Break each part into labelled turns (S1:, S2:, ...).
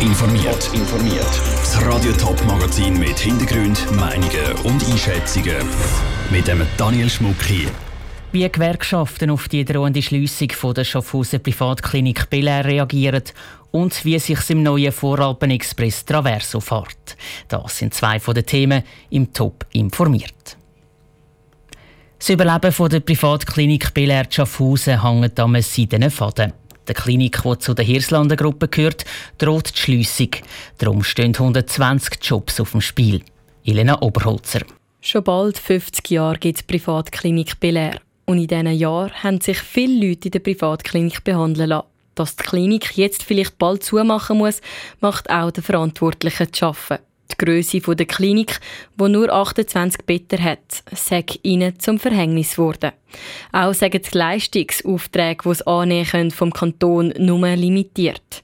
S1: informiert. informiert. Das Radio Top Magazin mit Hintergrund, Meinungen und Einschätzungen mit dem Daniel Schmuck hier.
S2: Wie Gewerkschaften auf die drohende Schliessung der Schaffhausen Privatklinik Belair reagieren und wie sich im neuen Voralpen-Express Traverso fährt. Das sind zwei von den Themen im Top informiert. Das Überleben der Privatklinik Belair Schaffhausen hängt am seidenen Faden. Der Klinik, die zu der Hirslanden Gruppe gehört, droht die Schliessung. Darum stehen 120 Jobs auf dem Spiel. Elena Oberholzer.
S3: Schon bald 50 Jahre gibt es Privatklinik Belair. Und in diesen Jahren haben sich viele Leute in der Privatklinik behandeln lassen. Dass die Klinik jetzt vielleicht bald zumachen muss, macht auch der Verantwortlichen zu arbeiten. Größe der Klinik, die nur 28 Betten hat, sagt ihnen zum Verhängnis geworden. Auch sagen die Leistungsaufträge, die sie annehmen vom Kanton nur limitiert.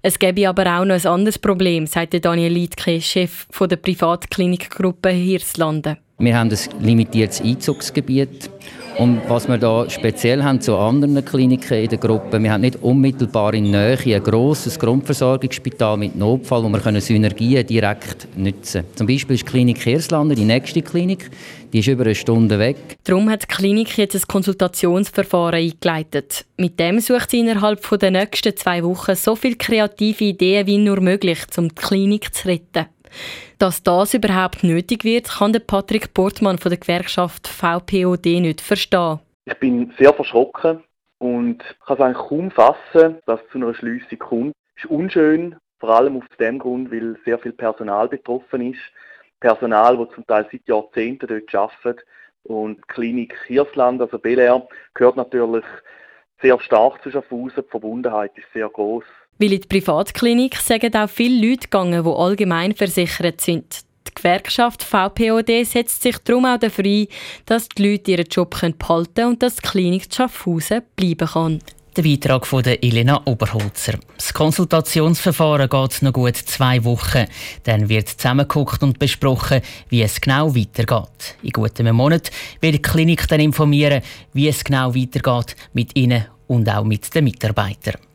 S3: Es gäbe aber auch noch ein anderes Problem, sagt Daniel Liedke, Chef der Privatklinikgruppe Hirslanden.
S4: Wir haben ein limitiertes Einzugsgebiet und was wir da speziell haben zu anderen Kliniken in der Gruppe, wir haben nicht unmittelbar in Nähe ein grosses Grundversorgungsspital mit Notfall, wo wir Synergien direkt nutzen können. Zum Beispiel ist die Klinik Hirslander die nächste Klinik, die ist über eine Stunde weg.
S3: Darum hat die Klinik jetzt ein Konsultationsverfahren eingeleitet. Mit dem sucht sie innerhalb der nächsten zwei Wochen so viele kreative Ideen wie nur möglich, um die Klinik zu retten. Dass das überhaupt nötig wird, kann der Patrick Portmann von der Gewerkschaft VPOD nicht verstehen.
S5: Ich bin sehr verschrocken und kann es eigentlich kaum fassen, dass es zu einer Schliessung kommt. Es ist unschön, vor allem aus dem Grund, weil sehr viel Personal betroffen ist. Personal, das zum Teil seit Jahrzehnten dort arbeitet. Und die Klinik Hirsland, also Belair, gehört natürlich sehr stark zu Schaffhausen. Die Verbundenheit ist sehr groß.
S3: Weil in die Privatklinik sagen auch viele Leute gegangen, die allgemein versichert sind. Die Gewerkschaft VPOD setzt sich darum auch dafür ein, dass die Leute ihren Job behalten können und dass die Klinik Schaffhausen bleiben kann.
S2: Der Beitrag von der Elena Oberholzer. Das Konsultationsverfahren geht noch gut zwei Wochen. Dann wird zusammengeguckt und besprochen, wie es genau weitergeht. In gut einem Monat wird die Klinik dann informieren, wie es genau weitergeht mit Ihnen und auch mit den Mitarbeitern.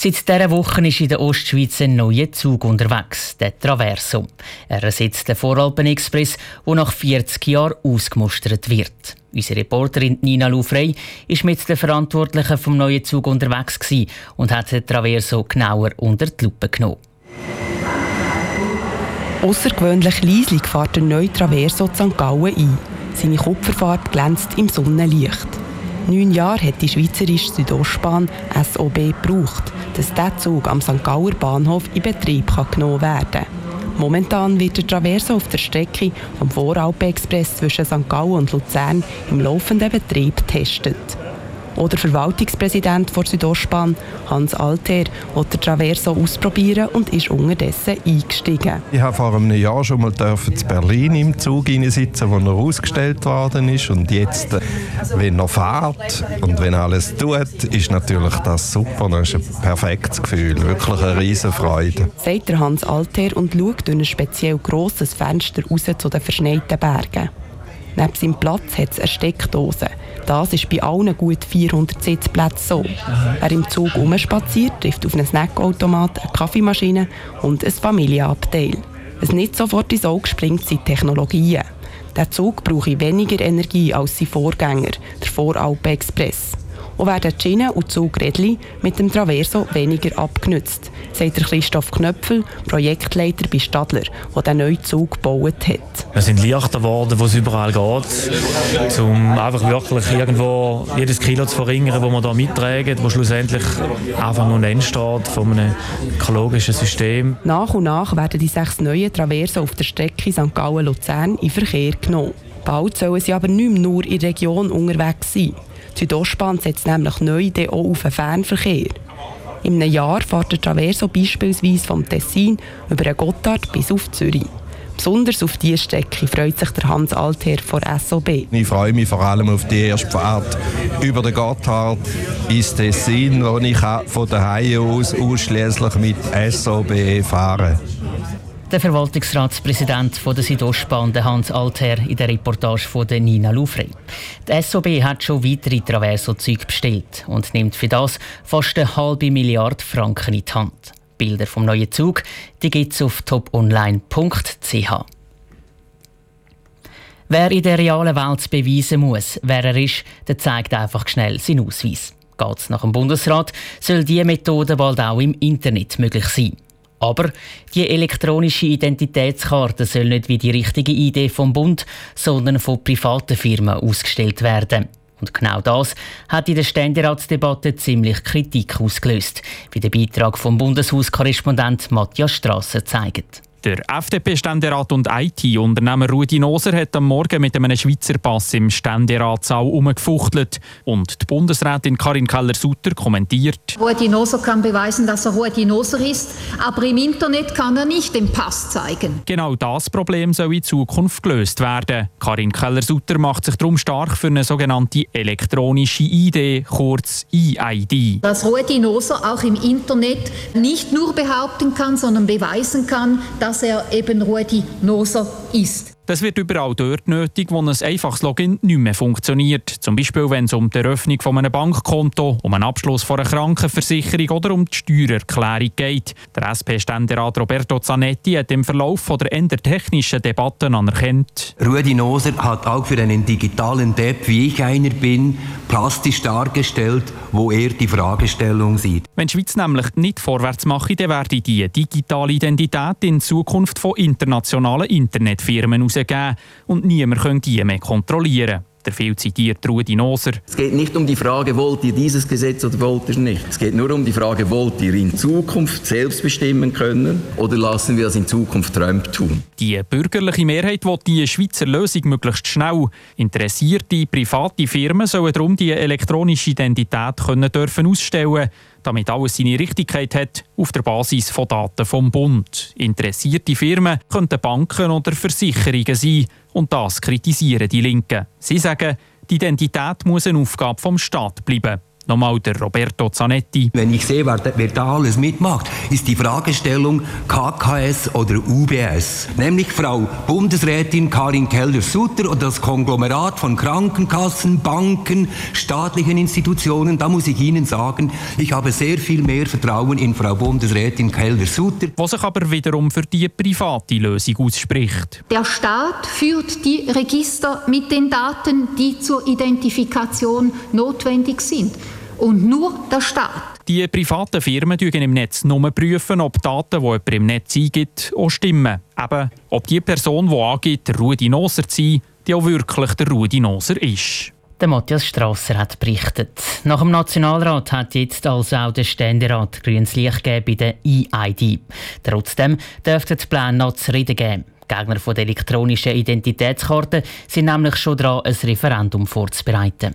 S2: Seit dieser Woche ist in der Ostschweiz ein neuer Zug unterwegs, der Traverso. Er ersetzt den Voralpen-Express, der nach 40 Jahren ausgemustert wird. Unsere Reporterin Nina Lufrey war mit den Verantwortlichen vom neuen Zug unterwegs und hat den Traverso genauer unter die Lupe genommen.
S6: Außergewöhnlich leislich fährt der neue Traverso St. Gallen ein. Seine Kupferfarbe glänzt im Sonnenlicht. Neun Jahre hat die Schweizerische Südostbahn SOB gebraucht, dass dieser Zug am St. Gauer Bahnhof in Betrieb genommen werden kann. Momentan wird der Traverso auf der Strecke vom Voralpen-Express zwischen St. Gallen und Luzern im laufenden Betrieb getestet. Oder Verwaltungspräsident der Südostbahn, Hans Alter, den Traverso ausprobieren und ist unterdessen eingestiegen.
S7: Ich habe vor einem Jahr schon mal in Berlin im Zug sitzen, wo er ausgestellt worden ist. Und jetzt, wenn er fährt und wenn alles tut, ist natürlich das super. Das ist ein perfektes Gefühl, wirklich eine riesige Freude.
S6: Sagt der Hans Alter und schaut durch ein speziell grosses Fenster raus zu den verschneiten Bergen. Neben seinem Platz hat es eine Steckdose. Das ist bei allen gut 400 Sitzplätzen so. Wer im Zug umspaziert, trifft auf einen Snackautomat, eine Kaffeemaschine und ein Familienabteil. Was nicht sofort ins Auge springt, sind Technologien. Der Zug braucht weniger Energie als sein Vorgänger, der Voralpen Express und werden die Schienen und Zugrädchen mit dem Traverso weniger abgenützt, sagt Christoph Knöpfel, Projektleiter bei Stadler, der den neuen Zug gebaut hat.
S8: Wir sind leichter geworden, wo es überall geht, um einfach wirklich irgendwo jedes Kilo zu verringern, das man da mittragen, wo schlussendlich Anfang und Ende steht von einem ökologischen System.
S6: Nach und nach werden die sechs neuen Traverso auf der Strecke St. Gallen-Luzern in Verkehr genommen. Bald sollen sie aber nicht mehr nur in der Region unterwegs sein. Südostbahn setzt nämlich neu auch auf den Fernverkehr. In einem Jahr fährt der Traverso beispielsweise vom Tessin über den Gotthard bis auf Zürich. Besonders auf diese Strecke freut sich der Hans Altherr von SOB.
S7: Ich freue mich vor allem auf die erste Fahrt über den Gotthard ins Tessin, wo ich von daheim aus ausschließlich mit SOB fahren
S2: Der Verwaltungsratspräsident der Südostbahn, Hans Alter, in der Reportage von Nina Lufrey. Die SOB hat schon weitere Traverso-Züge bestellt und nimmt für das fast eine halbe Milliarde Franken in die Hand. Bilder vom neuen Zug gibt es auf toponline.ch. Wer in der realen Welt beweisen muss, wer er ist, der zeigt einfach schnell seinen Ausweis. Geht es nach dem Bundesrat, soll diese Methode bald auch im Internet möglich sein. Aber die elektronische Identitätskarte soll nicht wie die richtige Idee vom Bund, sondern von privaten Firmen ausgestellt werden. Und genau das hat in der Ständeratsdebatte ziemlich Kritik ausgelöst, wie der Beitrag vom Bundeshauskorrespondent Matthias Strasser zeigt.
S9: Der FDP-Ständerat und IT-Unternehmer Rudi Noser hat am Morgen mit einem Schweizer Pass im Ständeratssaal umgefuchtelt. Und die Bundesrätin Karin Keller-Sutter kommentiert.
S10: Rudi Noser kann beweisen, dass er Rudi Noser ist, aber im Internet kann er nicht den Pass zeigen.
S9: Genau das Problem soll in Zukunft gelöst werden. Karin Keller-Sutter macht sich darum stark für eine sogenannte elektronische ID, kurz EID.
S10: Dass Rudi Noser auch im Internet nicht nur behaupten kann, sondern beweisen kann, dass dass er eben Rudi Noser ist.
S9: Das wird überall dort nötig, wo ein einfaches Login nicht mehr funktioniert. Zum Beispiel, wenn es um die Eröffnung von einem Bankkonto, um einen Abschluss von einer Krankenversicherung oder um die Steuererklärung geht. Der SP-Ständerat Roberto Zanetti hat im Verlauf von der eher technischen Debatten anerkannt.
S11: Rudi Noser hat auch für einen digitalen Depp, wie ich einer bin, plastisch dargestellt, wo er die Fragestellung sieht.
S9: Wenn die Schweiz nämlich nicht vorwärts macht, dann werde die digitale Identität in Zukunft von internationalen Internetfirmen aus rausgeben und niemand könnte die mehr kontrollieren. Der viel zitierte Rudi Noser.
S12: Es geht nicht um die Frage, wollt ihr dieses Gesetz oder wollt ihr es nicht. Es geht nur um die Frage, wollt ihr in Zukunft selbst bestimmen können oder lassen wir das in Zukunft Trump tun.
S9: Die bürgerliche Mehrheit will die Schweizer Lösung möglichst schnell. Interessierte private Firmen sollen darum die elektronische Identität können dürfen ausstellen damit alles seine Richtigkeit hat, auf der Basis von Daten vom Bund. Interessierte Firmen könnten Banken oder Versicherungen sein und das kritisieren die Linken. Sie sagen, die Identität muss eine Aufgabe vom Staat bleiben. Nochmal der Roberto Zanetti.
S11: Wenn ich sehe, wer, wer da alles mitmacht, ist die Fragestellung KKS oder UBS. Nämlich Frau Bundesrätin Karin Keller-Sutter und das Konglomerat von Krankenkassen, Banken, staatlichen Institutionen. Da muss ich Ihnen sagen, ich habe sehr viel mehr Vertrauen in Frau Bundesrätin Keller-Sutter.
S9: Was sich aber wiederum für die private Lösung ausspricht.
S10: Der Staat führt die Register mit den Daten, die zur Identifikation notwendig sind und nur der Staat.
S9: Die privaten Firmen prüfen im Netz nur, prüfen, ob Daten, die jemand im Netz eingibt, auch stimmen. Eben, ob die Person, die angibt, der Rudi Noser zu sein, die auch wirklich der Rudi Noser ist.
S2: Der Matthias Strasser hat berichtet. Nach dem Nationalrat hat jetzt also auch der Ständerat grünes Licht gegeben bei der EID. Trotzdem dürfte die Pläne noch zu reden geben. Gegner von der elektronischen Identitätskarte sind nämlich schon dran, ein Referendum vorzubereiten.